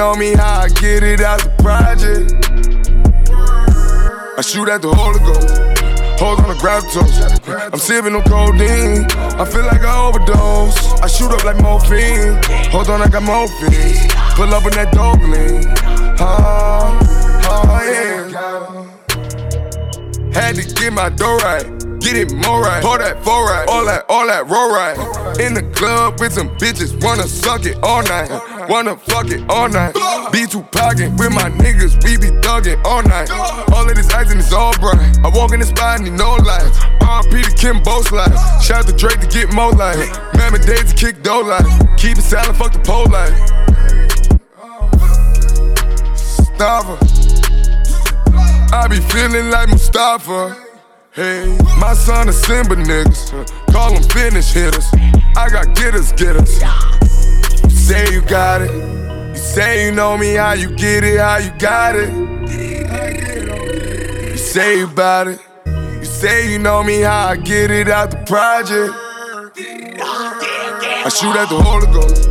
know me, how I get it out the project. I shoot at the Holy Ghost. Hold on to gravitas. I'm sipping on codeine. I feel like I overdose. I shoot up like morphine. Hold on, I got morphine. Pull up in that dope lean. Oh, oh yeah. Had to get my dough right. Get it more right. Pour that four right. All that, all that roll right. In the club with some bitches. Wanna suck it all night. Wanna fuck it all night. Be too pocket with my niggas. We be thugging all night. All of this ice and it's all bright. I walk in the spot and need no lights. RP to Kimbo Slice. Shout out to Drake to get more light. Mammy days to kick dough light. Keep it silent, fuck the pole light. Her. I be feeling like Mufasa. Hey, my son is Simba niggas. Call them finish hitters. I got getters, getters. You say you got it. You say you know me, how you get it, how you got it. You say you about it. You say you know me, how I get it out the project. I shoot at the Holy Ghost.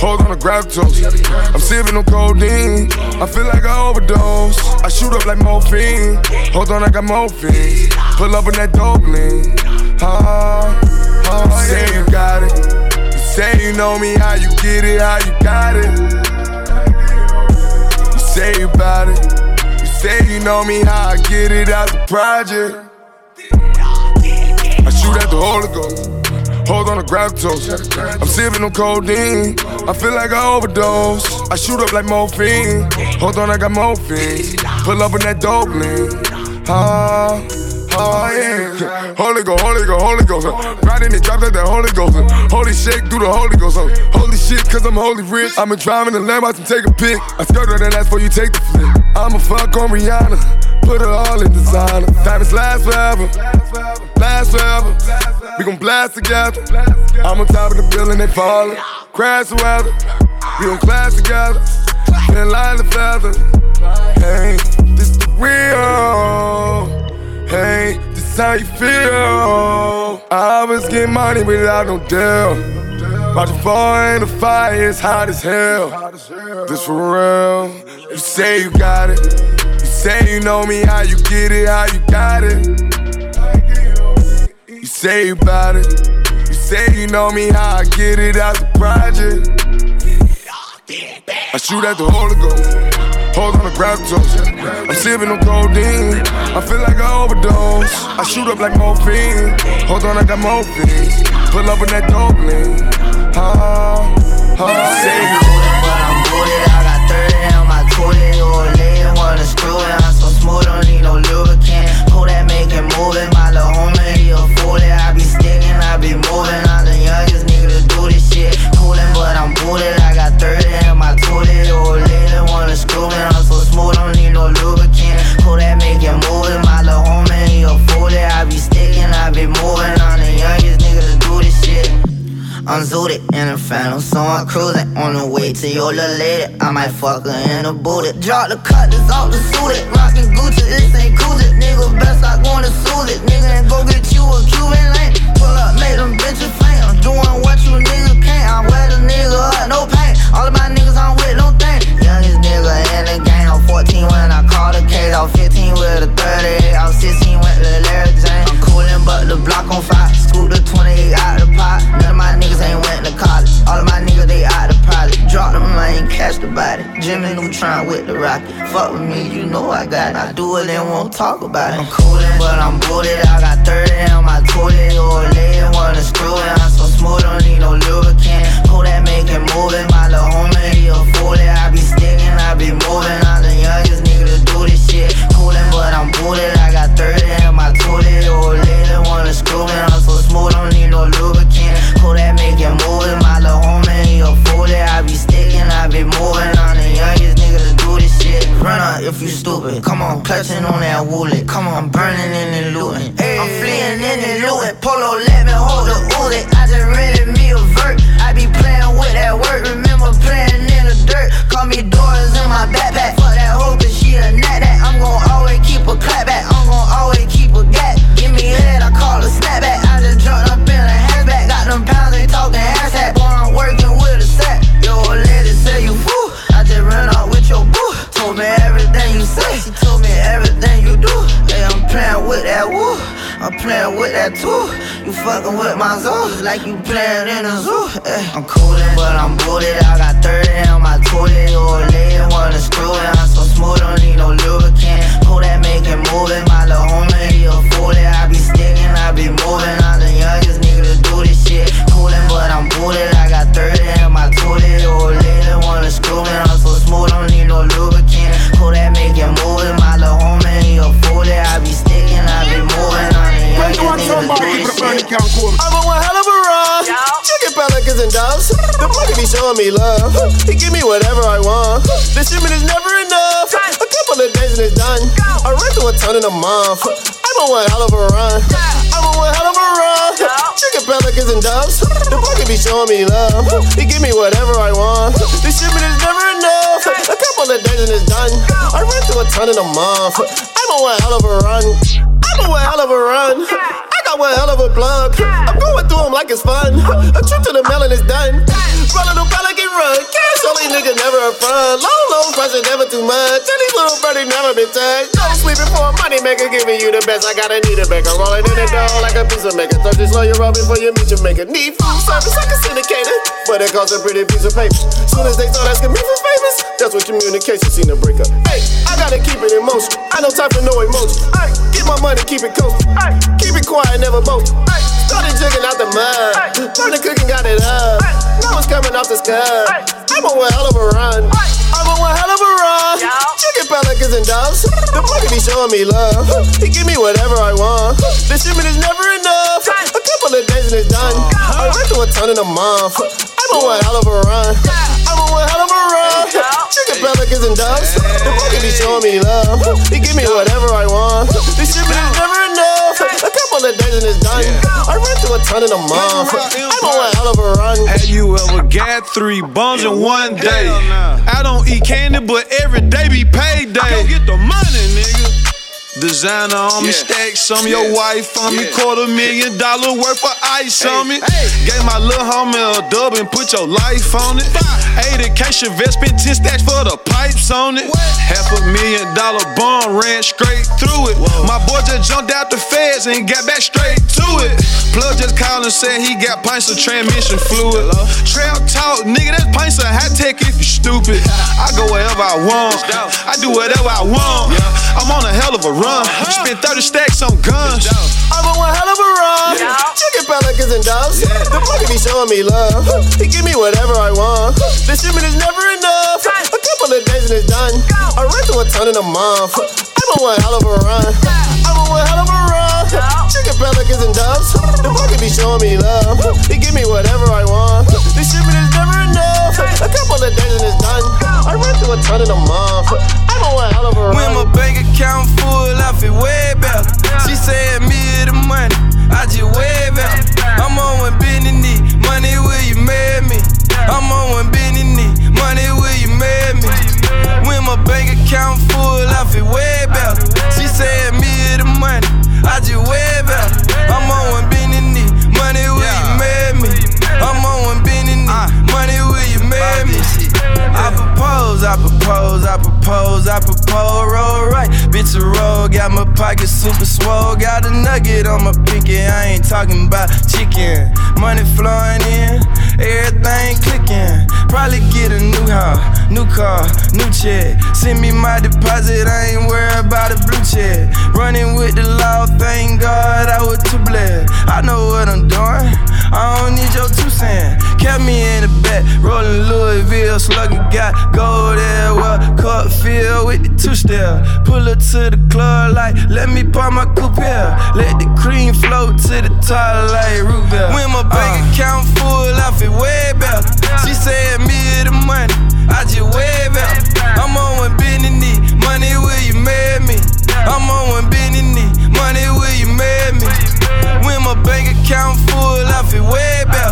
Hold on to gravitas. I'm sipping on codeine. I feel like I overdose. I shoot up like morphine. Hold on, I got morphine. Pull up in that dope lean. Oh, oh, you say you got it. You say you know me, how you get it, how you got it. You say you about it. You say you know me, how I get it out the project. I shoot at the Holy Ghost. Hold on to gravitas. I'm sipping on codeine. I feel like I overdose. I shoot up like morphine. Hold on, I got morphine. Pull up in that dope lean. Oh, oh yeah. Holy Ghost, Holy Ghost, Holy Ghost. Riding it, drop like that Holy Ghost. Holy shake through the Holy Ghost. Holy shit, cause I'm holy rich. I'm a driving the lamb, I take a pic. I skirt her, then that's before you take the flip. I'm a fuck on Rihanna. Put her all in designer. Diamonds last forever. Last forever. We gon' blast together. I'm on top of the building, they falling. Crash the weather. We gon' clash together. Thin line the feather. Hey, this the real. This how you feel. I always get money without no deal. About to fall in the fire, it's hot as hell. This for real. You say you got it. You say you know me, how you get it, how you got it. You say you about it. You say you know me, how I get it out the project. I shoot at the Holy Ghost. Hold on to gravitas. I'm sipping on codeine. I feel like I overdose. I shoot up like morphine. Hold on, I got morphine. Pull up in that dope lean. Oh, oh, say you. But I'm booted, I got 30 on my tootie. Or lay wanna screw it. I'm so smooth, don't need no lubricant. Pull that, make it move it. My little homie, he a fool. I be sticking, I be moving. I'm the youngest nigga to do this shit. Coolin', but I'm booted. I'm zooted in a phantom, so I'm cruising on the way to your little lady. I might fuck her in a booty. Drop the cut, this off the suited. Rockin' Gucci, this ain't Gucci. Nigga, best I going to sue it. Nigga, and go get you a Cuban lane. Pull up, make them bitches faint. I'm doing what you niggas can't. I wear the nigga up, no paint. All of my niggas 14 when I call the case. I'm 15 with a 38. I'm 16 with the Larry Jane. I'm coolin', but the block on fire. Scoop the 28 out the pot. None of my niggas ain't went to college. All of my niggas, they out the pilot. Drop them, I ain't catch the body. Jimmy Neutron with the rocket. Fuck with me, you know I got it. I do it and won't talk about it. I'm coolin', but I'm booted. I got 30 on my tootie. Or lay wanna screw it. I'm so smooth, don't need no lubricant. Pull that, make it move it. My little homie, he a fool. I be sticking, I be moving. The youngest nigga to do this shit. Coolin', but I'm booted. I got 30 in my tootie. Or lay wanna screw it. I'm so smooth, don't need no lubricant. That, make it move it. My little homie, he a fool. I be sticking, I be moving. I'm the youngest nigga to do this shit. Run up if you stupid. Come on, clutching on that woolly. Come on, I'm burning in and looting. I'm fleeing in and looting. Polo, let me hold the Uzi. I just rented me a vert. I be playing with that work. Remember playing in the dirt. Call me doors in my backpack. Playing with that too. You fucking with my zoo, like you playing in a zoo. Ay. I'm coolin', but I'm booted. I got 30 on my toilet. Or laying wanna screw it. I'm so smooth, don't need no lubricant. Pull that, make it move it. My little homie, he a fool. I be sticking, I be moving. I'm the youngest nigga to do this shit. Coolin', but I'm booted. I got 30 in my toilet. Or laying wanna screw it. I'm so smooth, don't need no lubricant. This shit. I'm on one hell of a run. Chicken pelicans and doves. The monkey be showing me love. He give me whatever I want. The shipment is never enough. A couple of days and it's done. I run through a ton in a month. I'm on one hell of a run. I'm on one hell of a run. Chicken pelicans and doves. The monkey be showing me love. He give me whatever I want. The shipment is never enough. A couple of days and it's done. I run through a ton in a month. I'm on one hell of a run. I'm on one hell of a run. Got one hell of a plug. I'm going through them like it's fun. A trip to the melon is done. Rolling the pelican run. Cash only nigga never a front. Low, low pressure, never too much. Birdie never been touched. No sleeping for a money maker, giving you the best. I gotta need a baker. Rolling in the dough like a pizza maker. Throw this slow you roll before you meet your maker. Need food service like a syndicator. But it costs a pretty piece of paper. Soon as they start asking me for favors, that's when communication seen a breakup. Hey, I gotta keep it in motion. I no time for no emotion. Ay, get my money, keep it coasting. Keep it quiet, never boast. Started jigging out the mud. Learned cooking, got it up. Now it's coming off the scud. I'm on one hell of a run. I'm on one hell of a run. Chicken pelicans and doves. The monkey be showing me love. He give me whatever I want. The shipment is never enough. A couple of days and it's done. I run through a ton in a month. I'm on one hell of a run. I'm on one hell of a run. Chicken pelicans and doves. The monkey be showing me love. He give me whatever I want. The shipment is never enough. A couple of days and it's done. I run through a ton in a month. I'm on one hell of a run. Have you ever got three bones in one day? I don't eat candy, but every day be payday. Go get the money, nigga. Designer on me, Yeah. stacks on me, your Yeah. wife on me, Yeah. quarter million dollar worth of ice on me. hey. Gave my little homie a dub and put your life on it. 80k Chevette, spent 10 stacks for the pipes on it. Half a million dollar bond ran straight through it. My boy just jumped out the feds and got back straight to it. Plug just called and said he got pints of transmission fluid. Trail talk, nigga, that's pints of high tech if you stupid. I go wherever I want. I do whatever I want. I'm on a hell of a run. Uh-huh. Spent 30 stacks on guns. I'm on one hell of a run. Chicken pelicans and doves. The monkey be showing me love. He give me whatever I want. The shipment is never enough. A couple of days and it's done. I run through a ton in a month. I'm on one hell of a run. I'm on one hell of a run. Chicken pelicans and doves. The monkey be showing me love. He give me whatever I want. The shipment is never enough. A couple of days and it's done. I run through a ton uh, in a month. I'm on one hell of a run. When my bank account full, I feel way better. She said me the money, I just way better. I'm on one bending knee, money will you marry me? I'm on one bending knee, money will you marry me? When my bank account full, I feel way better. She said me the money, I just way better. Propose, I propose, I propose, I propose, roll right. Bitch, a roll, got my pocket super swole. Got a nugget on my pinky, I ain't talking about chicken. Money flowing in, everything clicking. Probably get a new house, new car, new check. Send me my deposit, I ain't worried about a blue check. Running with the law, thank God I was too blessed. I know what I'm doing, I don't need your two cents. Kept me in the back, rolling Louisville, slugging got gold there, cup filled with the two step. Pull up to the club like, let me pop my coupe here. Let the cream float to the top like root. When my bank uh. account full, I feel way better. She said me the money, I just way better. I'm on one bending knee, money will you marry me? I'm on one bending knee, money will you marry me? When my bank account full, I feel way better.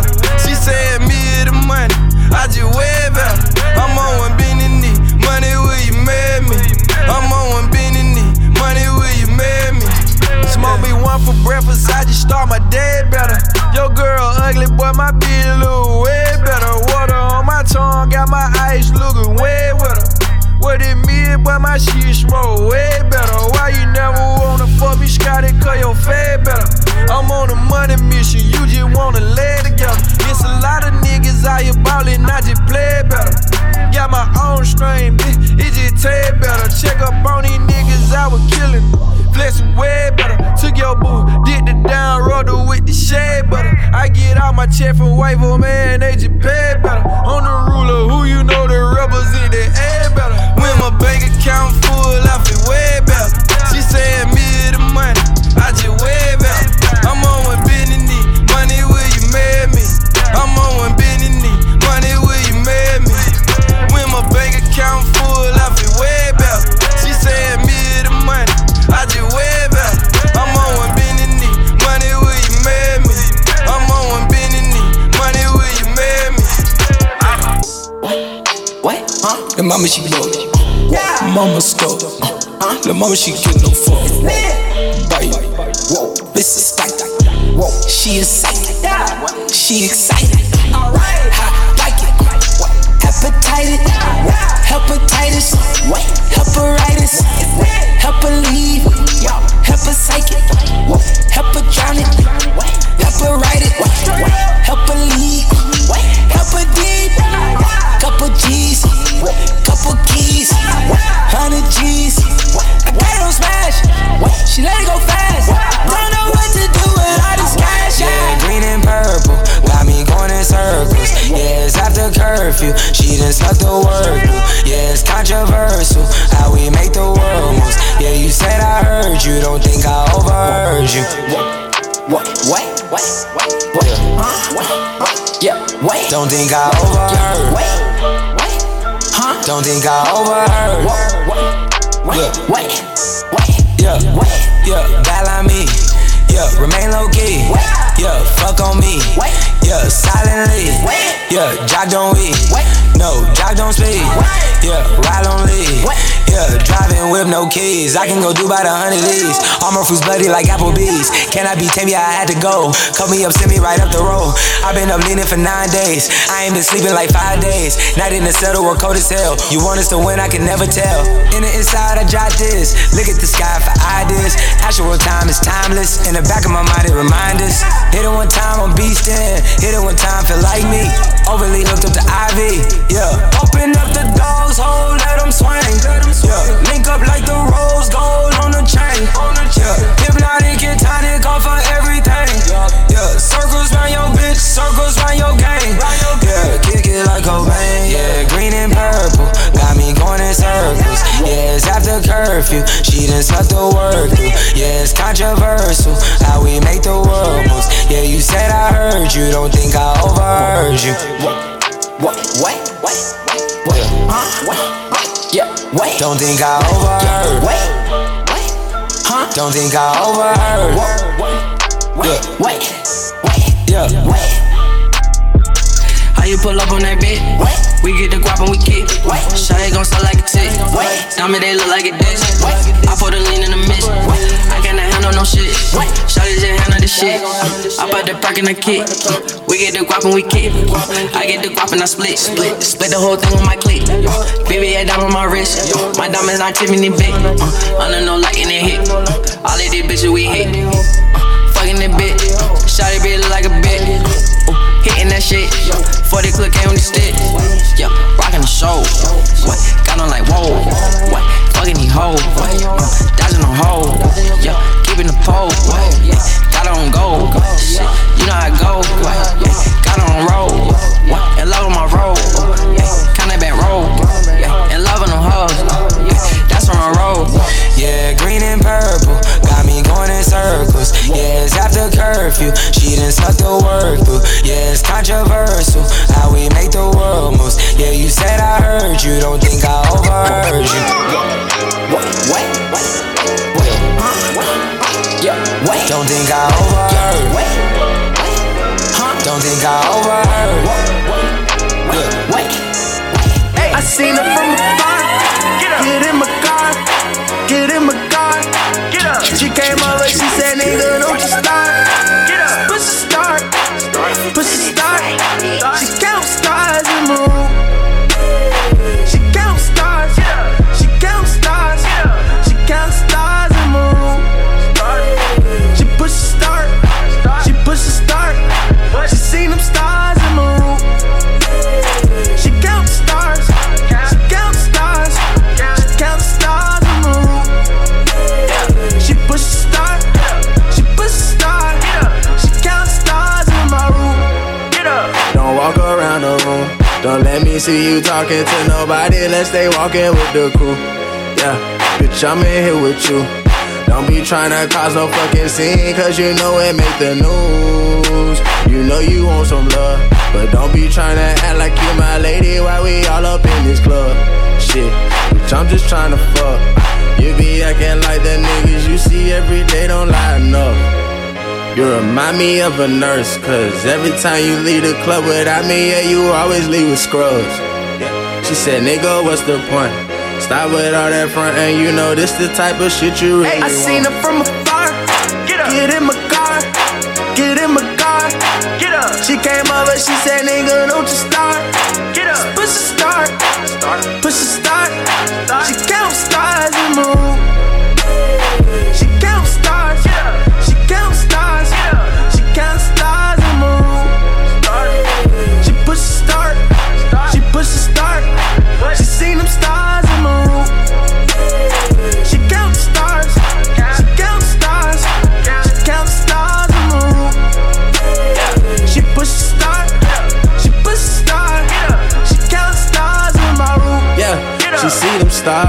Mama. Uh, the mama she get no fuck. Bite. Whoa. This is tight. Whoa. She is psychic. She excited. Don't think I overheard. Wait. Wait. Huh? Don't think I overheard. Wait. Wait. Yeah. Wait. Wait. Yeah, Wait. yeah, bad like me. Yeah, remain low key. Yeah, fuck on me. Wait. Yeah, silently. Wait. Yeah, jock don't we. Wait. No, jock don't speak. Yeah, ride on lead. Yeah, driving with no keys. I can go do about a hundred. All my fruits bloody like Applebee's. Can I be tame? Yeah, I had to go. Cut me up, send me right up the road. I've been up leaning for nine days. I ain't been sleeping like five days. Night in the settle, we're cold as hell. You want us to win? I can never tell. In the inside, I jot this. Look at the sky for ideas. Actual time is timeless. In the back of my mind, it reminds us. Hit it one time, I'm beastin'. Hit it one time, feel like me. Oh, Overly hooked up to Ivy. Yeah. Open up the dog's hole, let them swing. Yeah. Link up like the rose gold on the chain. Yeah. Hypnotic and tonic off of everything. Yeah. Circles round your bitch, circles round your gang. Yeah. Kick it like Cobain. Yeah. Green and purple. Got me going in circles. Yeah. It's after curfew. She done snuck the work through. Yeah. It's controversial how overheard you. What? Wait. Wait. Wait. Huh? Wait. Yeah. Wait. Don't think I overheard. Wait. Wait. Huh? Don't think I overheard. Wait. Wait. Wait. Yeah. Wait. How you pull up on that bitch? Wait. We get the guap and we kick. Wait. Shawty gon' sell like a tick. Wait. Diamond they look like a dish. Wait. I put a lean in the mist. I cannot handle no shit. Wait. Shawty just handle the shit. I put the perk in the kick. We get the guap and we kick. I get the guap and I split. Split. Split the whole thing with my click. Baby, I down on my wrist. My diamonds not Tiffany big. Uh, under no light in it hit. Uh, all of these bitches we hit. Uh, fucking that bitch. Shawty bitch look like a bitch. Hitting that shit. 40 click came on the stick. Yeah, rocking the show. What? Got on like whoa. What? Fucking these hoes. What? Uh, dodging on hold. Yeah, keeping the pole. What? Yeah, got on go. Shit, you know how I go. What? Yeah, got on roll. What? In love with my roll. Yeah, kinda back roll. Yeah, in love with them hoes. Yeah, that's on I roll. Yeah, green and purple, got me going in circles. Yeah, it's after curfew, she done snuck the work through. Yeah, it's controversial how we make the world moves. Yeah, you said I heard you, don't think I overheard you. Wait. Wait. Wait. Wait, Yeah. Wait. don't think I overheard. Wait. Wait. Huh? Don't think I overheard. Yeah. Wait. I seen her from afar. Get in my car. Get in my car. Get up. She came over, see you talking to nobody. Let's stay walking with the crew. Yeah, bitch, I'm in here with you. Don't be trying to cause no fucking scene, cause you know it make the news. You know you want some love, but don't be trying to act like you my lady while we all up in this club. Shit, bitch, I'm just trying to fuck. You be acting like the niggas you see every day don't line up. You remind me of a nurse, cause every time you leave the club without me, yeah, you always leave with scrubs. She said, nigga, what's the point? Stop with all that front, and you know this the type of shit you really hey, I want. seen her from afar. Get up. Get in my car. Get in my car. Get up. She came over, she said, nigga, don't you start. Get up. Push the start. Start. Push the start. start. She count stars and move. She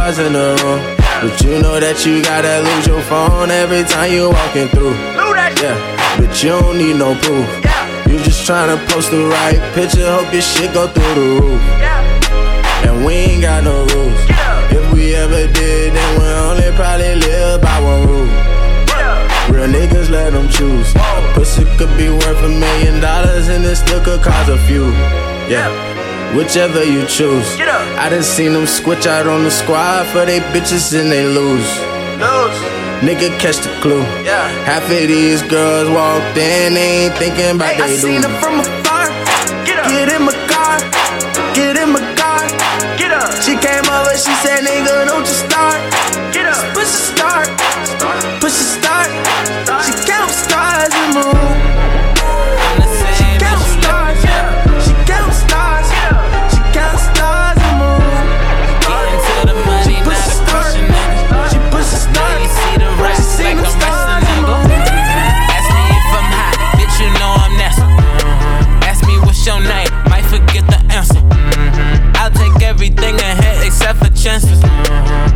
in the room. But you know that you gotta lose your phone every time you walking through. Yeah, but you don't need no proof. You just tryna post the right picture, hope your shit go through the roof. And we ain't got no rules. If we ever did, then we only probably live by one rule. Real niggas let them choose. Pussy could be worth a million dollars and it still could cause a few. Yeah. Whichever you choose. I done seen them switch out on the squad for they bitches and they lose. Lose. Nigga catch the clue. Yeah. Half of these girls walked in, they ain't thinking about Hey, I they seen do. her from afar. Get up. Get in my car. Get in my car. Get up. She came over, she said, nigga, don't you start. Chances.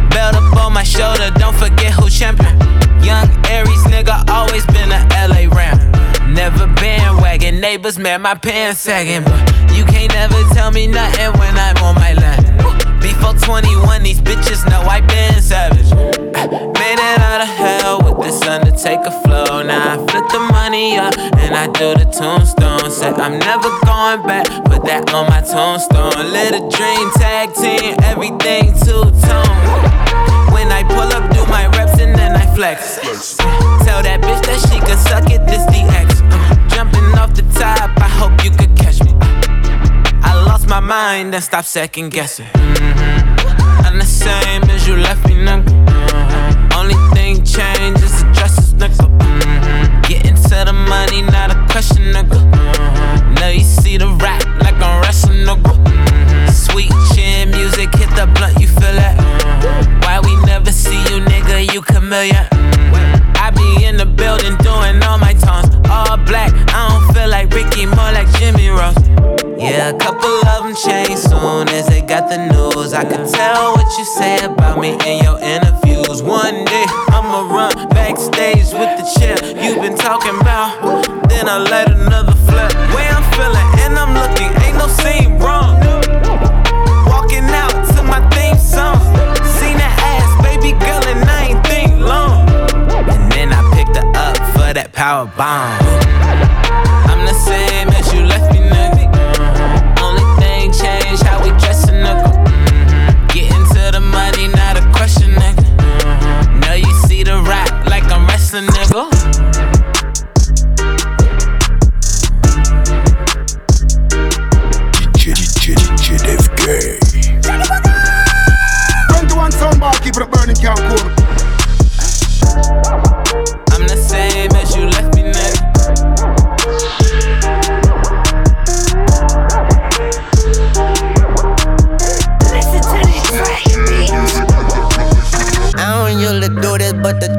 Belt up on my shoulder, don't forget who champion. Young Aries nigga, always been a LA ram. Never bandwagon, neighbors, man, my pants sagging. But you can't never tell me nothing when I'm on my land. Before 21, these bitches know I been savage. Made it out of hell with this Undertaker Now I flip the money up and I do the tombstone. Said I'm never going back, put that on my tombstone. A dream tag team, everything two tone. When I pull up, do my reps and then I flex. Tell that bitch that she can suck it, this the X. Uh, jumping off the top, I hope you could catch me. I lost my mind and stopped second guessing. I'm the same as you left me, nigga. Only thing changed to the money, not a question, nigga. Now you see the rap like I'm wrestling, nigga. Sweet chin music, hit the blunt, you feel that? Why we never see you, nigga? You chameleon. I be in the building doing all my tones. All black, I don't feel like Ricky, more like Jimmy Rose. Yeah, a couple of them changed soon as they got the news. I could tell what you say about me in your interviews. One day I'ma run backstage with the chair you've been talking about. Then I light another flip. Way I'm feeling and I'm looking, ain't no scene wrong. Walking out to my theme song. Seen that ass, baby girl, and I ain't think long. And then I picked her up for that power bomb. Wrestling, nigga. Twenty-one sound bar, keep it burning, can't cool.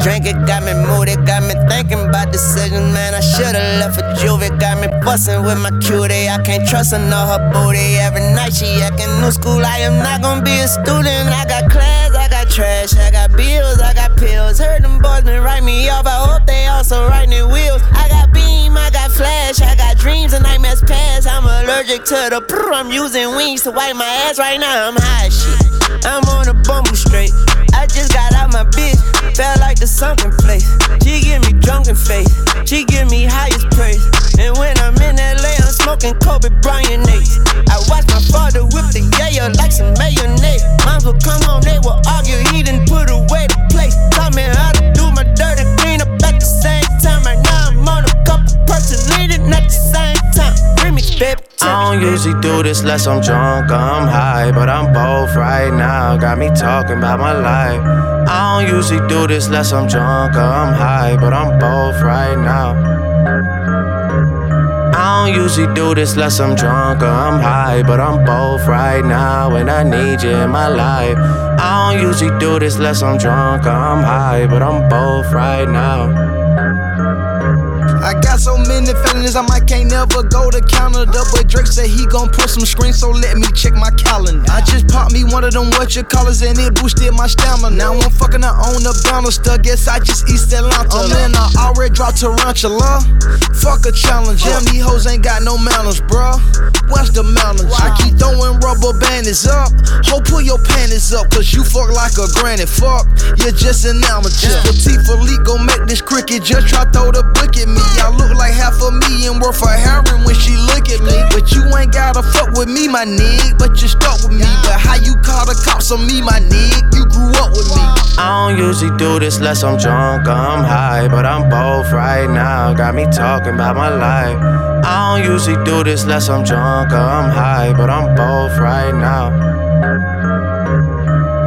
Drink it got me moody, got me thinking about decisions, man. I should've left a juvie. Got me bustin' with my cutie. I can't trust her, know her booty. Every night she actin' new school. I am not gonna be a student. I got class, I got trash, I got bills, I got pills. Heard them boys been write me off. I hope they also writing wheels. I got beam, I got flash, I got dreams and nightmares past. I'm allergic to the prr. I'm using wings to wipe my ass right now. I'm high shit. I'm on a bumble straight. I just got out my bitch, felt like the sunken place. She give me drunken face, she give me highest praise. And when I'm in LA, I'm smoking Kobe Bryant Nate. I watch my father whip the yayo like some mayonnaise. Moms will come home, they will argue, he didn't put away the place. Taught me how to do my dirty clean up at the same time. Right now on a couple at the same time. Remix, baby. I don't usually do this unless I'm drunk or I'm high, but I'm both right now. Got me talking about my life. I don't usually do this unless I'm drunk or I'm high, but I'm both right now. I don't usually do this unless I'm drunk or I'm high, but I'm both right now, and I need you in my life. I don't usually do this unless I'm drunk or I'm high, but I'm both right now. I got so many feelings, I might can't never go to Canada. But Drake said he gon' put some screen, so let me check my calendar. I just popped me one of them what you callers and it boosted my stamina. Now I'm fucking her on the banister, guess I just East Atlanta. Oh, I'm in, I already dropped tarantula. Fuck a challenge, damn these hoes ain't got no manners, bruh. What's the mountains? I keep throwing rubber bandits up. Ho, pull your panties up, cause you fuck like a granny. Fuck, you're just an amateur. This Patek Philippe gon' make this cricket, just try throw the book at me. I look like half a million worth of heroin when she look at me. But you ain't gotta fuck with me, my nigga. But you stuck with me. But how you call the cops on me, my nigga? You grew up with me. I don't usually do this unless I'm drunk or I'm high, but I'm both right now. Got me talking about my life. I don't usually do this unless I'm drunk or I'm high, but I'm both right now.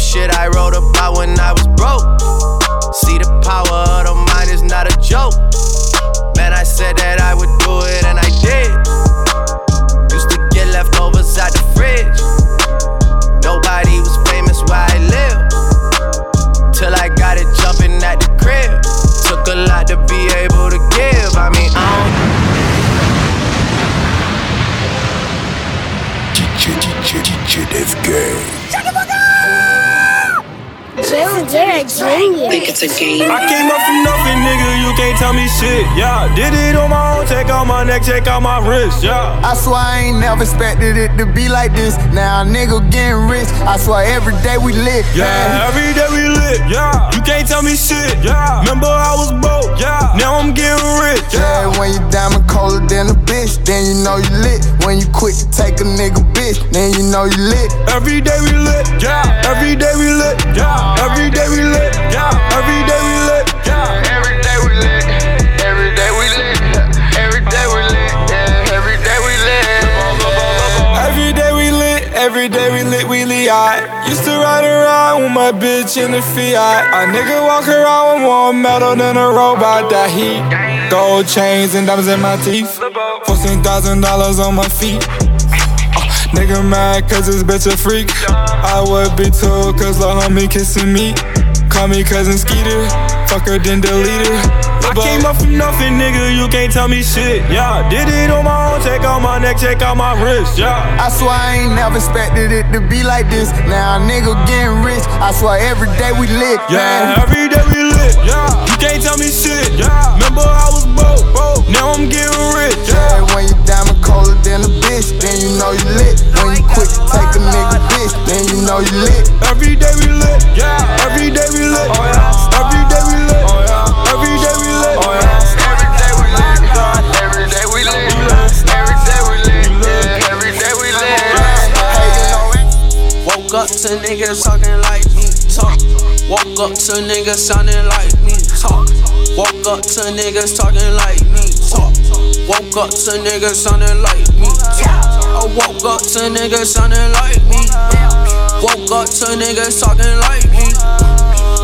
Shit I wrote about when I was broke. See the power of the mind is not a joke. Man, I said that I would do it and I did. Used to get leftovers out the fridge. Nobody was famous where I live. Till I got it jumping at the crib. Took a lot to be able to give. I mean, I don't. Think it's a game. I came up from nothing, nigga. You can't tell me shit. Yeah, did it on my own. Check out my neck, check out my wrist. Yeah. I swear I ain't never expected it to be like this. Now nigga getting rich. I swear every day we lit. Yeah, every day we lit. Yeah, you can't tell me shit. Yeah, remember I was broke. Yeah, now I'm getting rich. Yeah, when you diamond colder than a bitch, then you know you lit. When you quit to take a nigga bitch, then you know you lit. Every day we lit. Yeah, every day we lit. Yeah, every day we lit. Yeah, every day we lit. Yeah, every day we lit. Every day we lit. Every day we lit. Yeah, every day we lit. Every day we lit, every day we lit, we lit. Used to ride around with my bitch in the Fiat. A nigga walk around with more metal than a robot that heat. Gold chains and diamonds in my teeth. Fourteen thousand dollars on my feet. Nigga mad cause this bitch a freak. I would be too cause the homie kissing me. Call me cousin Skeeter, fuck her then delete her. I came up from nothing, nigga, you can't tell me shit. Yeah, did it on my own, check out my neck, check out my wrist. Yeah. I swear I ain't never expected it to be like this. Now a nigga getting rich. I swear every day we lit. Yeah, man. every day we lit. Yeah, you can't tell me shit. Yeah, remember I was broke. broke. Now I'm getting rich. Yeah, when you diamond colder than a bitch, then you know you lit. When you quit to take a nigga bitch, then you know you lit. Every day we lit. Yeah, every day we lit. Oh yeah, every day we lit. Oh yeah, every day we lit. Oh yeah, every day we lit. Every day we lit. Every day we lit. Yeah, every day we lit. Woke up to niggas talking like me talk. Woke up to niggas sounding like me talk. Woke up to niggas talking like me. Woke up to niggas sounding like me. I woke up to niggas sounding like me. Woke up to niggas talking like me.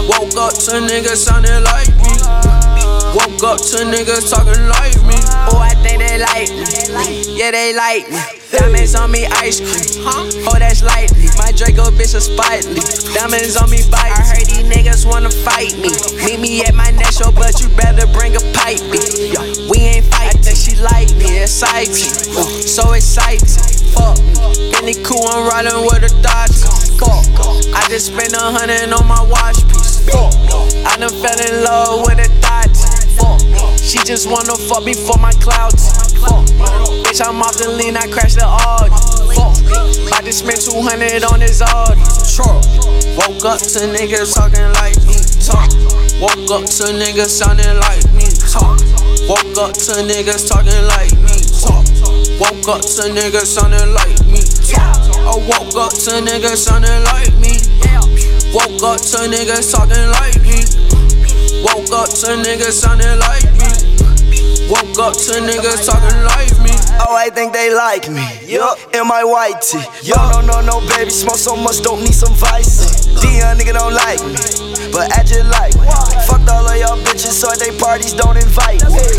Woke up to niggas sounding like me. Woke up to niggas talking like me. Oh, I think they like me. Yeah, they like me. Diamonds on me, ice cream. Oh, that's lightly. My Draco bitch is spitely. Diamonds on me, bite. I heard these niggas wanna fight me. Meet me at my next show, but you better bring a pipe. Me. We ain't I like me, exciting. So exciting. Fuck me. Benny cool, I'm riding with a Dodger. Fuck. I just spent a hundred on my watch piece. Fuck. I done fell in love with a Dodger. She just wanna fuck me for my clouds. Fuck. Bitch, I'm off the lean, I crashed the Audi. Fuck. About to spend 200 on this Audi. Woke up to niggas talking like me. Talk. Woke up to niggas sounding like me. Talk. Woke up to niggas talking like me. Talk. Woke up to niggas sounding like me. Talk. I woke up to niggas sounding like me. Woke up to niggas talking like me. Woke up to niggas sounding like me. Woke up to niggas talking like me. Oh, I think they like me. Yup, in my white tee. Yo, no, no, no, baby, smoke so much, don't need some vice. Dion nigga don't like me, but I just like me. Fucked all of y'all bitches, so they parties don't invite me.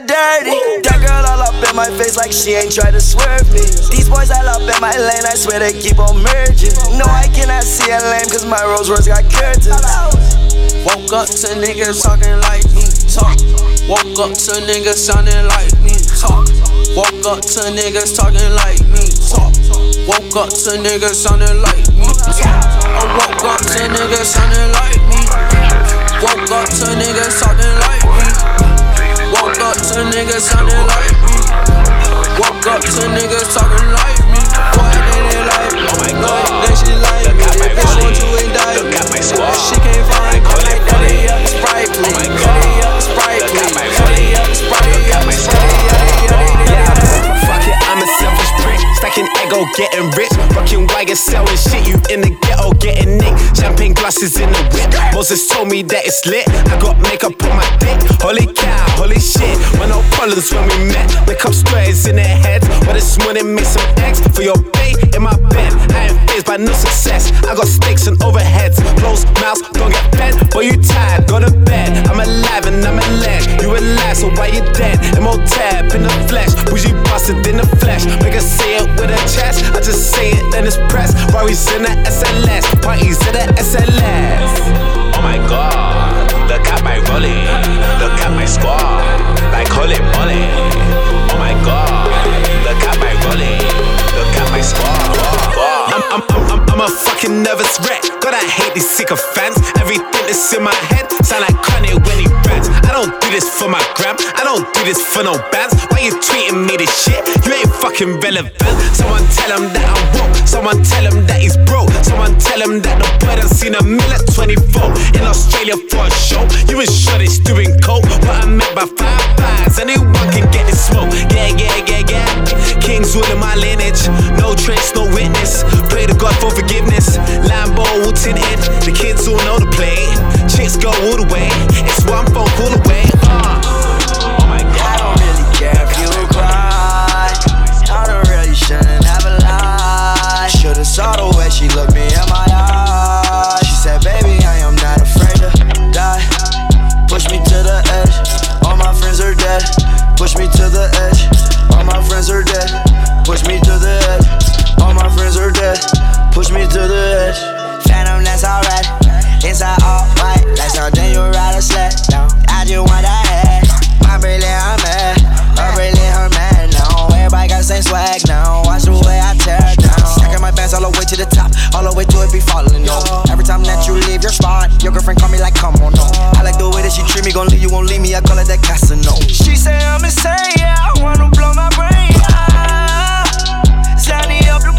Dirty. That girl all up in my face like she ain't try to swerve me. These boys all up in my lane, I swear they keep on merging. No, I cannot see a lane, cause my Rolls Royce got curtains. Woke up to niggas talking like me. Talk. Woke up to niggas sounding like me. Talk. Woke up to niggas talking like me. Talk. Woke up to niggas sounding like me. talk. I woke up to niggas sounding like me. Woke up to niggas talking like me. Up to niggas sounding like me. Woke up to niggas talking like me. Boy, they they like me. Oh my god. Then she like me. That bitch want to indict me. She can't find me. Like, Daddy up Sprite, please. Daddy up Ego, getting rich. Fucking you selling shit. You in the ghetto, getting nicked. Champagne glasses in the whip. Moses told me that it's lit. I got makeup on my dick. Holy cow, holy shit. When no problems when we met. Wake up squares in their heads. But this morning made some eggs for your bait in my bed. I ain't phased by no success. I got stakes and overheads. Close mouths, don't get fed. Boy, you tired, go to bed. I'm alive and I'm a leg. You alive, so why you dead? MO tab in the flesh. Bougie busted in the flesh. Make her say it with a chest. I just say it, then it's press. Rory's in the SLS. Parties in the SLS. Oh my god, look at my rolling, look at my squad, like holy moly. Oh my god, look at my rolling, look at my squad. I'm, I'm, I'm, I'm, a fucking nervous wreck. God, I hate these sycophants. Everything that's in my head sound like don't do this for my gram. I don't do this for no bands. Why you tweeting me this shit? You ain't fucking relevant. Someone tell him that I won't. Someone tell him that he's broke. Someone tell him that the boy done seen a mill at 24 in Australia for a show. You was sure it's doing coke. What I meant by five pies. Anyone can get this smoke. Yeah, yeah, yeah, yeah. Kings all in my lineage. No trace, no witness. Pray to God for forgiveness. Lambo all tinted. The kids all know the play. Chicks go all the way. It's one phone call away. Oh my God. I don't really care if you cry. I don't really shouldn't have a lie. Should've saw the way she looked me in my eyes. She said, baby, I am not afraid to die. Push me to the edge. My friends are dead. Push me to the edge. All my friends are dead. Push me to the edge. All my friends are dead. Push me to the edge. Phantom, that's alright. Inside all white, like something you ride a sled down. I just want that head. My brilliant, I'm mad. My brilliant, her man now. Everybody got the same swag now. All the way to the top, all the way to it be falling on. Every time that you leave your spot, your girlfriend call me like, come on, no. I like the way that she treat me, gon' leave you, won't leave me. I call it that Casino. She say I'm insane, yeah. I wanna blow my brain. Ah, Zanny up the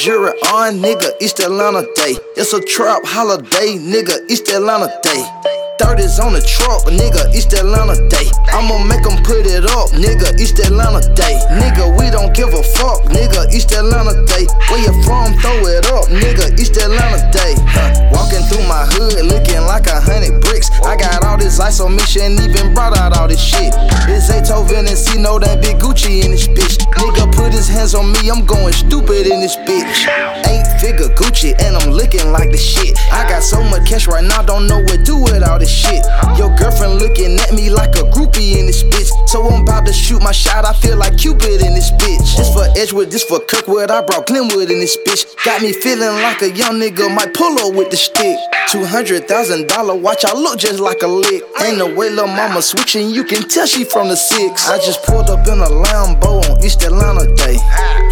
jewelry on, nigga, East Atlanta Day. It's a trap holiday, nigga, East Atlanta Day. 30s on the truck, nigga, East Atlanta Day. I'ma make 'em put it up, nigga, East Atlanta Day. Nigga, we don't give a fuck, nigga, East Atlanta Day. Where you from, throw it up, nigga, East Atlanta Day. Huh. Walking through my hood, looking like a hundred bricks. I got all this ice on me, she ain't even brought out all this shit. It's Beethoven and C, know that big Gucci in this bitch. Nigga put his hands on me, I'm going stupid in this bitch. Eight figure Gucci, and I'm looking like the shit. I got so much cash right now, don't know what to do with all this shit. Your girlfriend looking at me like a groupie in this bitch. So I'm about to shoot my shot, I feel like Cupid in this bitch. This for Edgewood, this for Kirkwood, I brought Glenwood in this bitch. Got me feeling like a young nigga might pull up with the stick. Two hundred thousand dollar watch, I look just like a lick. Ain't no way lil' mama switching, you can tell she from the six. I just pulled up in a Lambo on East Atlanta Day.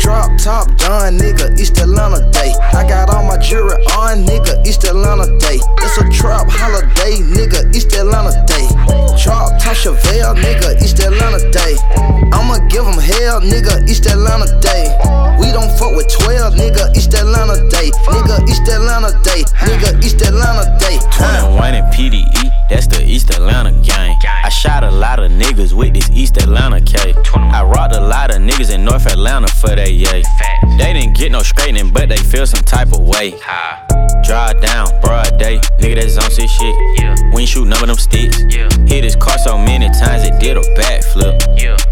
Drop top done, nigga, East Atlanta Day. I got all my jewelry on, nigga, East Atlanta Day. It's a trap holiday, nigga, East Atlanta Day. Drop top Chevelle, nigga, East Atlanta Day. I'ma give 'em hell, nigga, East Atlanta Day. We don't fuck with 12, nigga, East Atlanta Day. Nigga, East Atlanta Day. Nigga, East Atlanta Day. 21 and PDE, that's the East Atlanta gang. I shot a lot of niggas with this East Atlanta K. I rocked a lot of niggas in North Atlanta for that yay. They didn't get no straightening, but they feel some type of way. Drive down, broad day, nigga that's on shit shit. We ain't shoot none of them sticks. Hit his car so many times it did a backflip.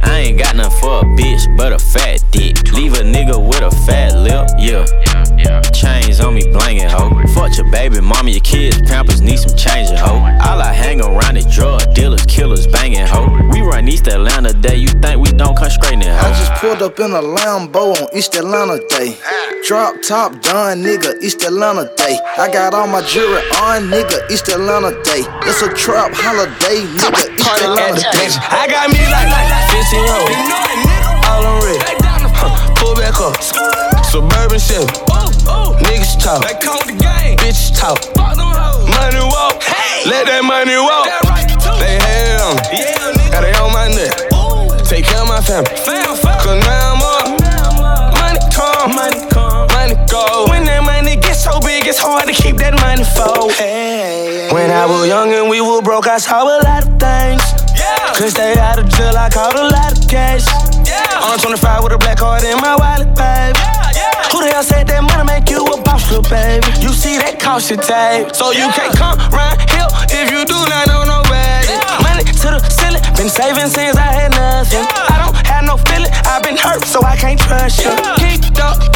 I ain't got nothing for a bitch, but a fat dick. Leave a nigga with a fat lip, yeah. yeah. Chains on me blingin' ho. Fuck your baby mama, your kids, pampers need some changing, ho. All I pulled up in a Lambo on East Atlanta Day. Drop top done, nigga, East Atlanta Day. I got all my jewelry on, nigga, East Atlanta Day. It's a trap holiday, nigga, East Atlanta Day. I got me like 15 hoes, all on red. Huh, pull back up, suburban Chevy. Niggas talk, bitches talk. Money walk, let that money walk. They hate on me, got they on my neck. Take care of my family, it's hard to keep that money for. When I was young and we were broke, I saw a lot of things. Couldn't stay out of jail, I caught a lot of cash. On 25 with a black card in my wallet, baby. Who the hell said that money make you a boss, little baby? You see that cost your tape. So you can't come round here if you do not know nobody. Money to the ceiling, been saving since I had nothing. I don't have no feeling, I've been hurt, so I can't trust you. Keep up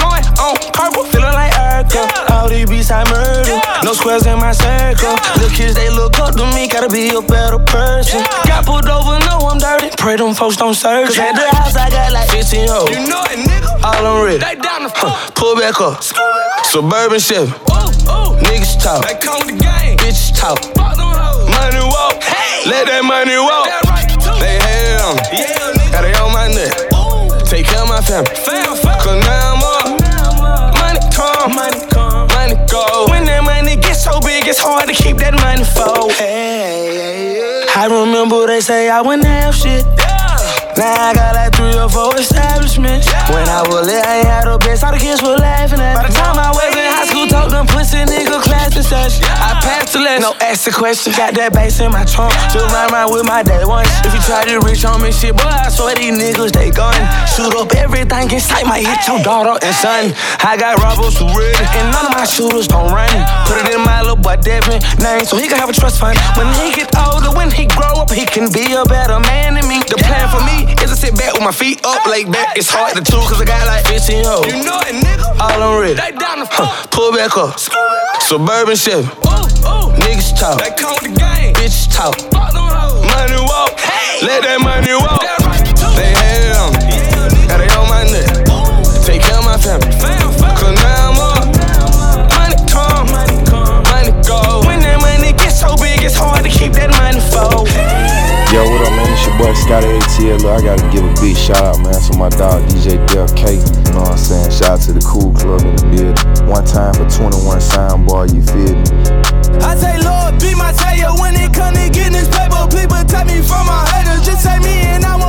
All these beats I murder, no squares in my circle. The kids they look up to me, gotta be a better person. Got pulled over, know I'm dirty. Pray them folks don't search. Cause at the house I got like 15 hoes. You know it, nigga. All on red. They down the huh, Pull back up. Suburban Chevy. Niggas talk. They come the game. Bitches talk. Money walk. Let that money walk. They hate on me. Got they on my neck. Take care of my family. Cause now I'm up. Money come. Money come. Money When that money gets so big, it's hard to keep that money for. I remember they say I wouldn't have shit. Now I got like three or four establishments. When I was lit, I ain't had the best. All the kids were laughing at me. By the time I was high told them pussy nigga class and such. I passed the lesson. No ask the question. Got that bass in my trunk. Just run around with my day ones. If you try to reach on me, shit, boy, I swear these niggas, they gun. Shoot up everything in sight. Might hit your daughter and son. I got robbers who ready. And none of my shooters don't run. Put it in my little boy Devin name so he can have a trust fund. When he get older, when he grow up, he can be a better man than me. The plan for me is to sit back with my feet up, like back. It's hard to do, cause I got like 15 hoes. You know it, nigga. All on red. They down the huh, Pull School back up. Suburban shit. Niggas talk. Bitches talk. Money walk. Let that money walk. They hate on me. Yeah, they on my neck. Take care of my family. Cause now I'm up. Money come. Money, go. When that money gets so big, it's hard to keep that money. Yo, what up, man? boy Scotty ATL, I gotta give a big shout out, man, to my dog DJ Del K. You know what I'm saying? Shout out to the cool club in the building. One time for 21 sound boy, you feel me? I say, Lord, be my savior when it come to getting this paper. People take me from my haters, just take me and I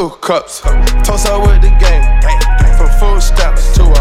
two cups, toast up with the game, from food stamps to a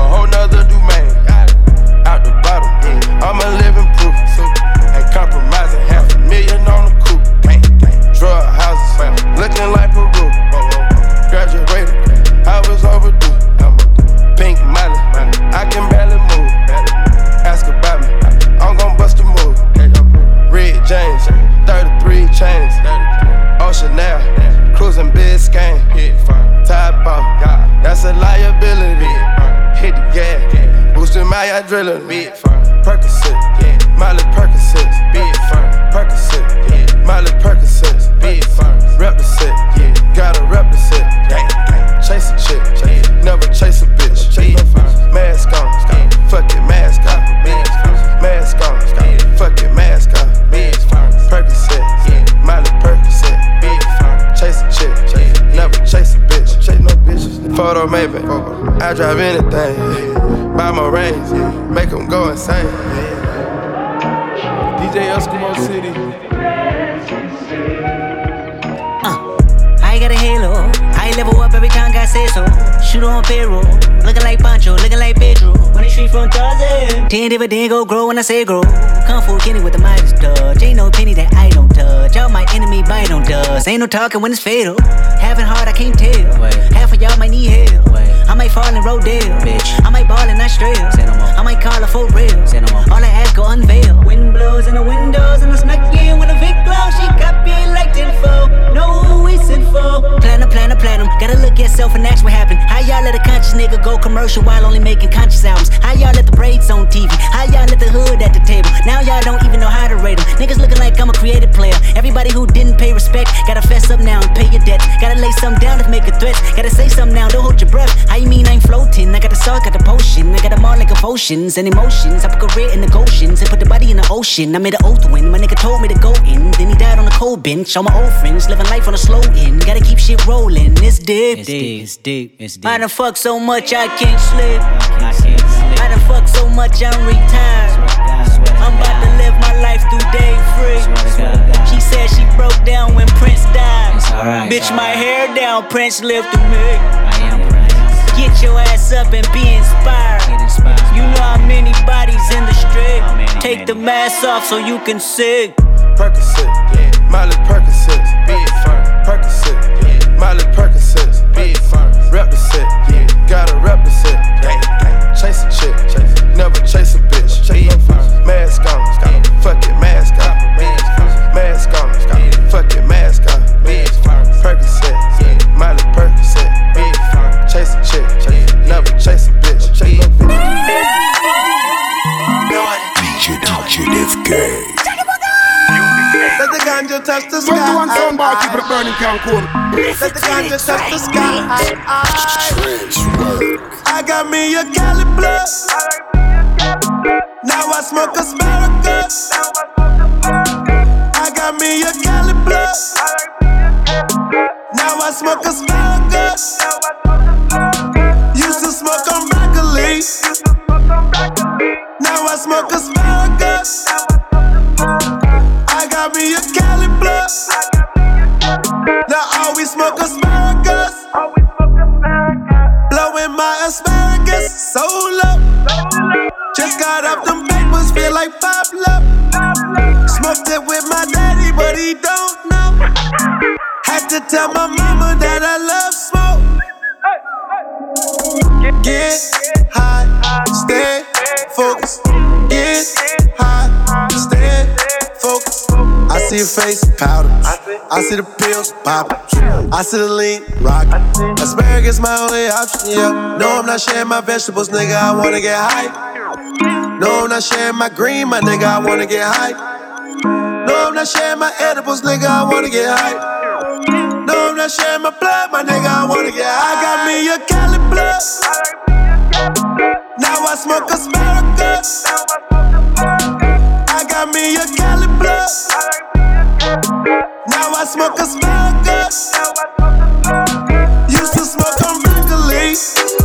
I drive anything. Buy my range, make them go insane. DJ Eskimo City. Uh, I got a halo. I level up every time God says so. Shoot on payroll. Looking like Pancho, looking like Pedro. Money street from Tarzan. Ten dividend go grow when I say grow. Kung Fu Kenny with the Midas touch. Ain't no penny that I don't touch. Y'all my enemy bite on dust. Ain't no talking when it's fatal. Having hard, I can't tell. Half of y'all might need help. I might fall in Rodale. Bitch. I might ball in Australia. I might call her for real. All I ask go unveil. Wind blows in the windows and I snuck in with a Vic glow. She got me like tenfold. Know who we sent for. Platinum, platinum, platinum. Gotta look at self and ask what happened. How y'all let a conscious nigga go commercial while only making conscious albums? How y'all let the braids on TV? How y'all let the hood at the table? Now y'all don't even know how to rate them. Niggas looking like I'm a creative player. Everybody who didn't pay respect, gotta fess up now and pay your debts. Gotta lay something down to make a threat. Gotta say something now, don't hold your breath. How you mean I'm floating? I got the salt, got the potion. I got them all like emotions and emotions. I put career in the Goshen's and put the body in the ocean. I made an oath when my nigga told me to go in. Then he died on a cold bench. All my old friends living life on a slow end. Gotta keep shit rolling. It's deep, It's deep, it's deep, it's deep. I done fuck so much I can't sleep. I done fuck so much I'm retired. I'm about to live my life through day free. She said she broke down when Prince died. alright. Bitch, my hair down, Prince lived through me. Get your ass up and be inspired. You know how many bodies in the street. Take the mask off so you can see. Percocet, yeah. Miley Percocet, big firm. Percocet, yeah. Miley Percocet, ganja touch the sky. 21 soundbar, keep it burning Cancun. Let the ganja touch the sky. I got me a Cali blood. Now I smoke asparagus. I got me a Cali blood. Now I smoke asparagus. Used to smoke on broccoli. Now I smoke asparagus. Now I always smoke asparagus. Blowing my asparagus solo. Just got off them papers, feel like Pablo. Smoked it with my daddy, but he don't know. Had to tell my mama that I love smoke. Get high, stay focused. Get high, stay focused. I see your face powder. I see the pills popping. I see the lean rocking. Asparagus my only option. Yeah. No, I'm not sharing my vegetables, nigga. I wanna get high. No, I'm not sharing my green, my nigga. I wanna get high. No, I'm not sharing my edibles, nigga. I wanna get high. No, I'm not sharing my blood, my nigga. I wanna get high. I got me a Cali blood. Now I smoke asparagus. I got me a Cali blood. Now I smoke asparagus. Used to smoke on broccoli.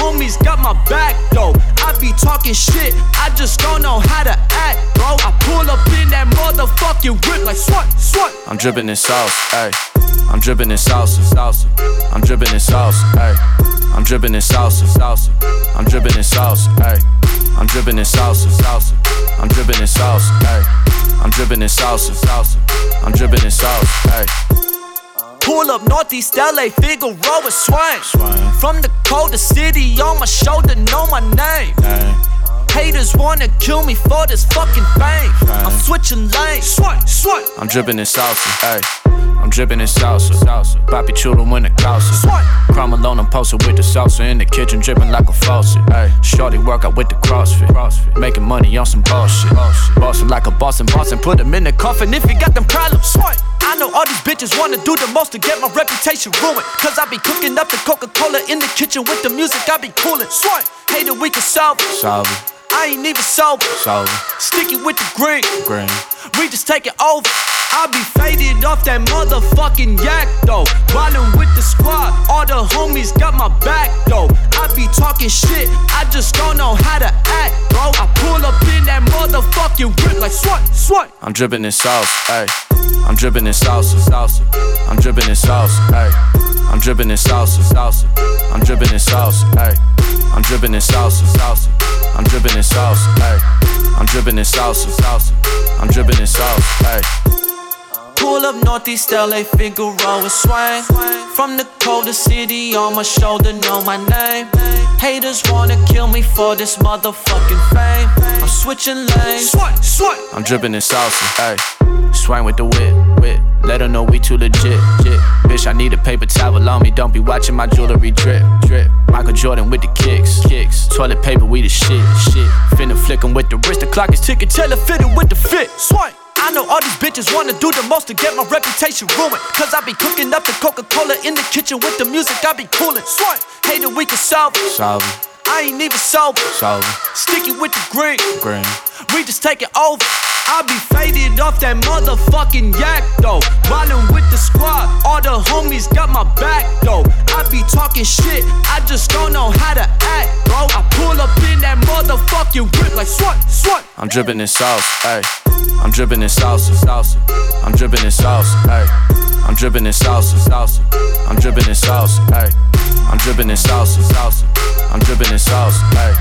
Homies got my back though. I be talking shit, I just don't know how to act, bro. I pull up in that motherfucking whip like swat, swat. I'm dripping in sauce, ayy. I'm dripping in salsa, salsa. I'm dripping in sauce, ayy. I'm dripping in salsa, salsa. I'm dripping in sauce, ayy. I'm dripping in salsa, salsa. I'm dripping in sauce, ayy. I'm dripping in salsa, salsa. I'm dripping in sauce, ayy. Pull up Northeast LA, Figueroa and swing. From the coldest city on my shoulder, know my name. Haters wanna kill me for this fucking fame. I'm switching lanes. I'm dripping in salsa, ayy. I'm dripping in salsa, salsa. Papi chulo when it closet. Crime alone, I'm posted with the salsa in the kitchen, dripping like a faucet. Ayy, shorty work out with the CrossFit. CrossFit. Making money on some bullshit. Bossing like a boss and boss and put him in the coffin if he got them problems. Swipe. I know all these bitches wanna do the most to get my reputation ruined. Cause I be cooking up the Coca Cola in the kitchen with the music I be coolin'. Swipe. Hater, we can solve it. Solve it, I ain't even sober. solve it. Sticky with the green. Green. We just take it over. I be faded off that motherfucking yak though. Riding with the squad, all the homies got my back though. I be talking shit, I just don't know how to act, bro. I pull up in that motherfucking whip like swat, swat. I'm dripping in sauce, ayy. I'm dripping in salsa, salsa. I'm dripping in sauce, ayy. I'm dripping in salsa, salsa. I'm dripping in sauce, ayy. I'm dripping in salsa, salsa. I'm dripping in sauce, ayy. I'm dripping in salsa. I'm dripping in sauce, ayy. Pull up Northeast LA, Figueroa and swing. From the coldest city on my shoulder, know my name. Haters wanna kill me for this motherfucking fame. I'm switching lanes. Swipe, swipe. I'm dripping in salsa, ayy. Swing with the whip, whip. Let her know we too legit, jit. Bitch, I need a paper towel on me. Don't be watching my jewelry drip, drip. Michael Jordan with the kicks, kicks. Toilet paper, we the shit, shit. Finna flick 'em with the wrist. The clock is ticking, tell her fit it with the fit. Swipe. I know all these bitches wanna do the most to get my reputation ruined. Cause I be cooking up the Coca Cola in the kitchen with the music I be coolin'. Swipe. Hater, we can solve it. Solve it, I ain't even sober. it. Sticky with the green. Green. We just take it over. I be faded off that motherfucking yak though. Riding with the squad, all the homies got my back though. I be talking shit, I just don't know how to act, bro. I pull up in that motherfucking whip like swat, swat. I'm dripping in sauce, ayy. I'm dripping in salsa, salsa. I'm dripping in sauce, ayy. I'm dripping in salsa, salsa. I'm dripping in sauce, ayy. I'm dripping in salsa, salsa. I'm dripping in sauce, ayy.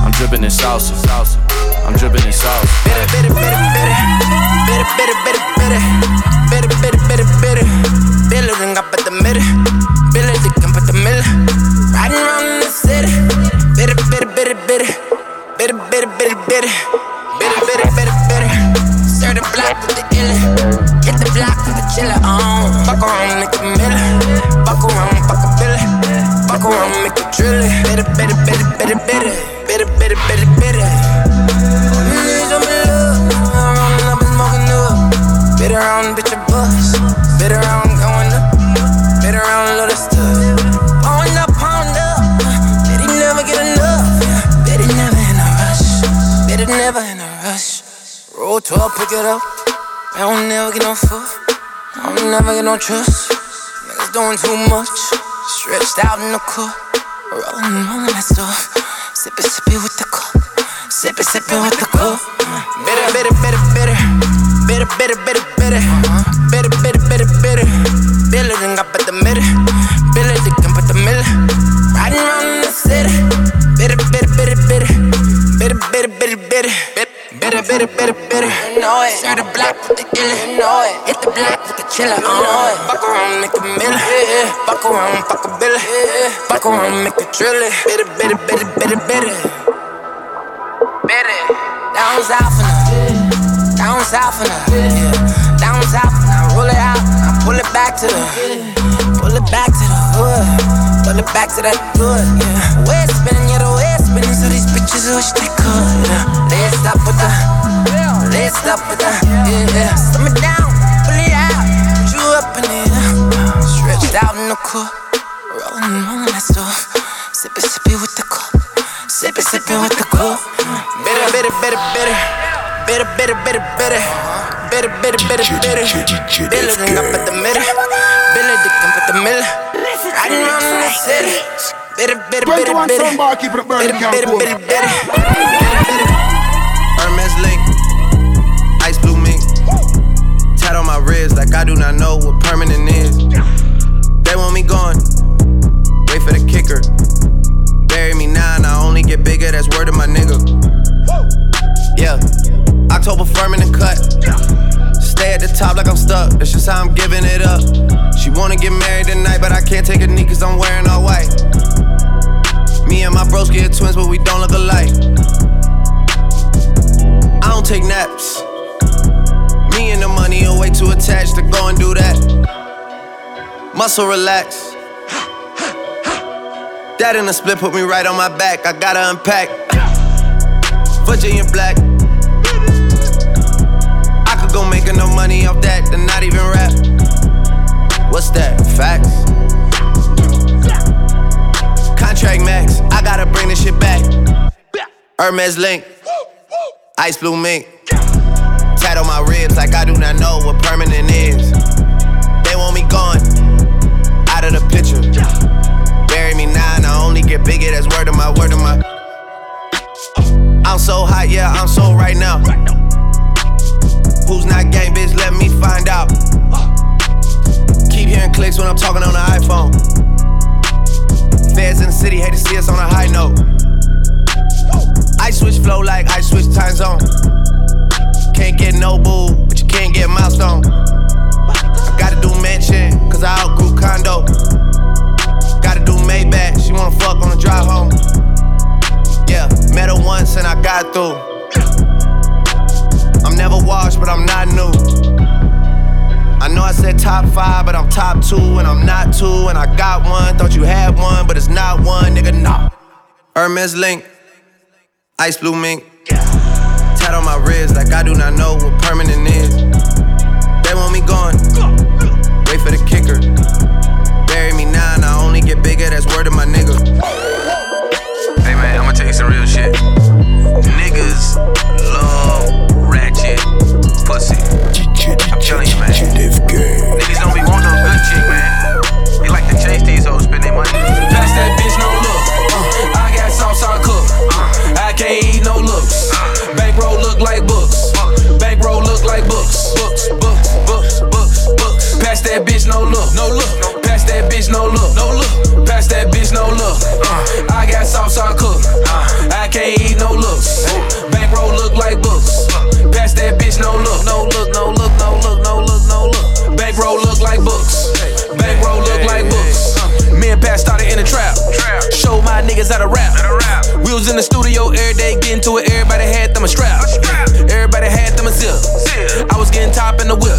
I'm dripping in salsa, salsa. I'm dripping in sauce. Bitter, bitter, bitter, bitter. Bitter, bitter, bitter, bitter. Bitter, bitter, bitter, bitter. Bitter ring up at the middle. Bitter dick up at the middle. Riding around the city. Bitter, bitter, bitter, bitter. Bitter, bitter, bitter, bitter. Bitter, bitter, bitter, bitter. Stir the block with the illa. The block the chiller on. Fuck around, make a miller. Fuck around, fuck a billy. Fuck around, make a drill it. Bitter, bitter, bitter, bitter, bitter. Bitter, bitter, up. Bit around, bitch, a buzz. Bit around, going up. Bit around, love the stuff. Pouring up, pound up. Bet he never get enough. Bet he never in a rush. Bet he never in a rush. Roll 12, pick it up. I don't never get no fuck. I don't never get no trust. Niggas doing too much. Stretched out in the court. Rolling, rolling that stuff. Sippy, sippy with the cup. Sippy, sippy with the cup. Bitter, bitter, bitter, bitter. Bitter, bitter, bitter, bitter. Bitter, bitter, bitter, bitter. Bitter ring up at the middle. Bitter dick up at the middle. Riding around in the city. Bitter, bitter, bitter. Bitter, bitter, bitter, bitter. Bitter, bitter, bitter, bitter. Know it. Stir the block with the illa. Know it. Hit the block with the chiller. Know uh-huh. it. Fuck around, make a miller. Fuck around, fuck a billy. Fuck around, make a drill it. Bitter, bitter, bitter, bitter, bitter. Bitter. Down south and down south and yeah. Down south and I roll it out. I pull it back to the, pull it back to the hood. Pull it back to that good, yeah. Way spinning, yeah, the way spinning. So these bitches wish they could. Yeah. Let's stop with the, let's stop with uh, the, yeah, yeah. Slam it down, pull it out. Put you up in it, yeah. Stretched out in the court. Rolling, rolling that stuff. Sippy, sippy with the cup. Sippy, sippy with the cup. Bitter, bitter, bitter, bitter. Bitter, bitter, bitter, bitter. Bitter, bitter, bitter, bitter. Bitter ring up at the middle. Bitter dick up at the middle. Riding around in the city. Bitter, bitter, bitter, 21 bitter. soundbar, keep it burning, Bitter, can't bitter, cool. bitter, bitter. Tat on my wrist like I do not know what permanent is. They want me gone, wait for the kicker. Bury me now and I only get bigger, that's word of my nigga. Yeah, October firm in the cut. Stay at the top like I'm stuck, that's just how I'm giving it up. She wanna get married tonight, but I can't take a knee cause I'm wearing all white. Me and my bros get twins, but we don't look alike. I don't take naps. Too attached to go and do that. Muscle relax. That in a split put me right on my back. I gotta unpack. Virginia black. I could go making no money off that to not even rap. What's that? Facts. Contract max. I gotta bring this shit back. Hermes link. Ice blue mink. Tat on my ribs like I do not know what permanent is. They want me gone. Out of the picture. Bury me now and I only get bigger. That's word of my word of my. I'm so hot, yeah, I'm so right now. Who's not gang, bitch? Let me find out. Keep hearing clicks when I'm talking on the iPhone. Feds in the city hate to see us on a high note. I switch flow like I switch time zone. Can't get no boo, but you can't get milestone. Gotta do mansion, cause I outgrew condo. Gotta do Maybach, she wanna fuck on the drive home. Yeah, met her once and I got through. I'm never washed, but I'm not new. I know I said top five, but I'm top two, and I'm not two, and I got one. Thought you had one, but it's not one, nigga, nah. Hermes link, ice blue mink. Pat on my ribs like I do not know what permanent is. They want me gone. Wait for the kicker. Bury me now and I only get bigger. That's word of my nigga. Hey man, I'ma tell you some real shit. Niggas love ratchet pussy. I'm telling you, man. No look, no look. Pass that bitch, no look, no look. Pass that bitch, no look. Uh, I got sauce, I cook. Uh, I can't eat no looks. Bankroll look like books. Pass that bitch, no look, no look, no look, no look, no look, no look. Bankroll look like books. Bankroll look like books. Me and Pat started in the trap. Show my niggas how to rap. We was in the studio every day getting to it. Everybody had them a strap. Everybody had them a zip. I was getting top in the whip.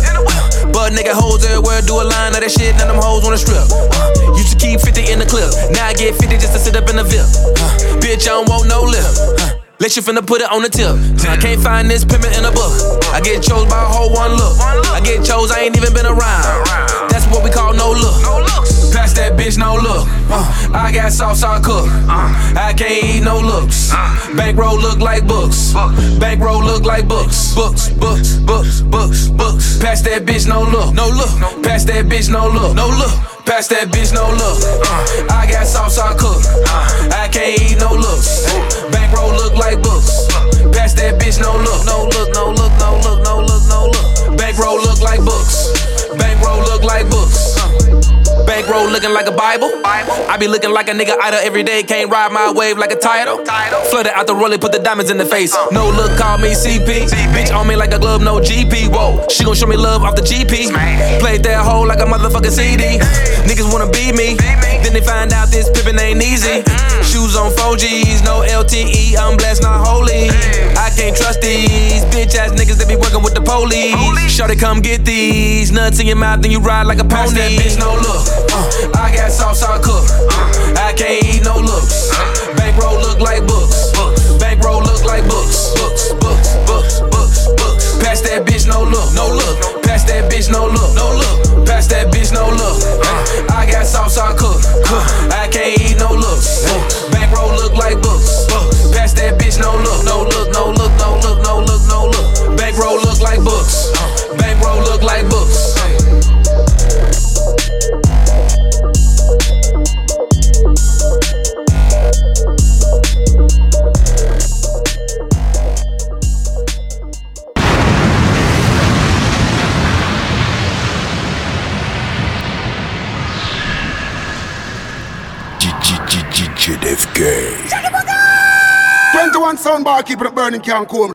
But nigga hoes everywhere do a line of that shit. Of them hoes wanna strip. Uh, used to keep 50 in the clip. Now I get 50 just to sit up in the VIP. Uh, bitch, I don't want no lip. Uh, let you finna put it on the tip. I can't find this pimpin' in a book. I get chose by a whole one look. I get chose, I ain't even been around. That's what we call no look. Pass that bitch, no look. Uh, I got sauce, I cook. Uh, I can't eat no looks. Bankroll look like books. Bankroll look like books. Books, books, books, books, books. Pass that bitch, no look. No look. Pass that bitch, no look. No look. Pass that bitch, no look. Uh, I got sauce, I cook. Uh, I can't eat no looks. Bankroll look like books. Pass that bitch, no look. No look, no look, no look, no look, no look. Bankroll look like books. Bankroll look like books. Bankroll looking like a Bible. I be looking like a nigga idol every day. Can't ride my wave like a title. Flooded out the rollie, put the diamonds in the face. No look, call me CP. Bitch on me like a glove, no GP. Whoa, she gon' show me love off the GP. Played that hole like a motherfucking CD. Niggas wanna be me. Then they find out this pippin' ain't easy. Shoes on 4Gs, no LTE. I'm blessed, not holy. I can't trust these bitch ass niggas that be working with the police. Shorty, come get these nuts in your mouth, then you ride like a pony. That bitch, no look. Uh, I got sauce, I cook. Uh, I can't eat no looks. Bankroll look like books. Bankroll look like books. Books, books, books, books, books. Pass that bitch, no look, no look. Pass that bitch, no look, no look. Pass that bitch, no look. Uh, I got sauce, I cook. Uh, I can't Def K. 21 soundbar keeping it burning, can't cool.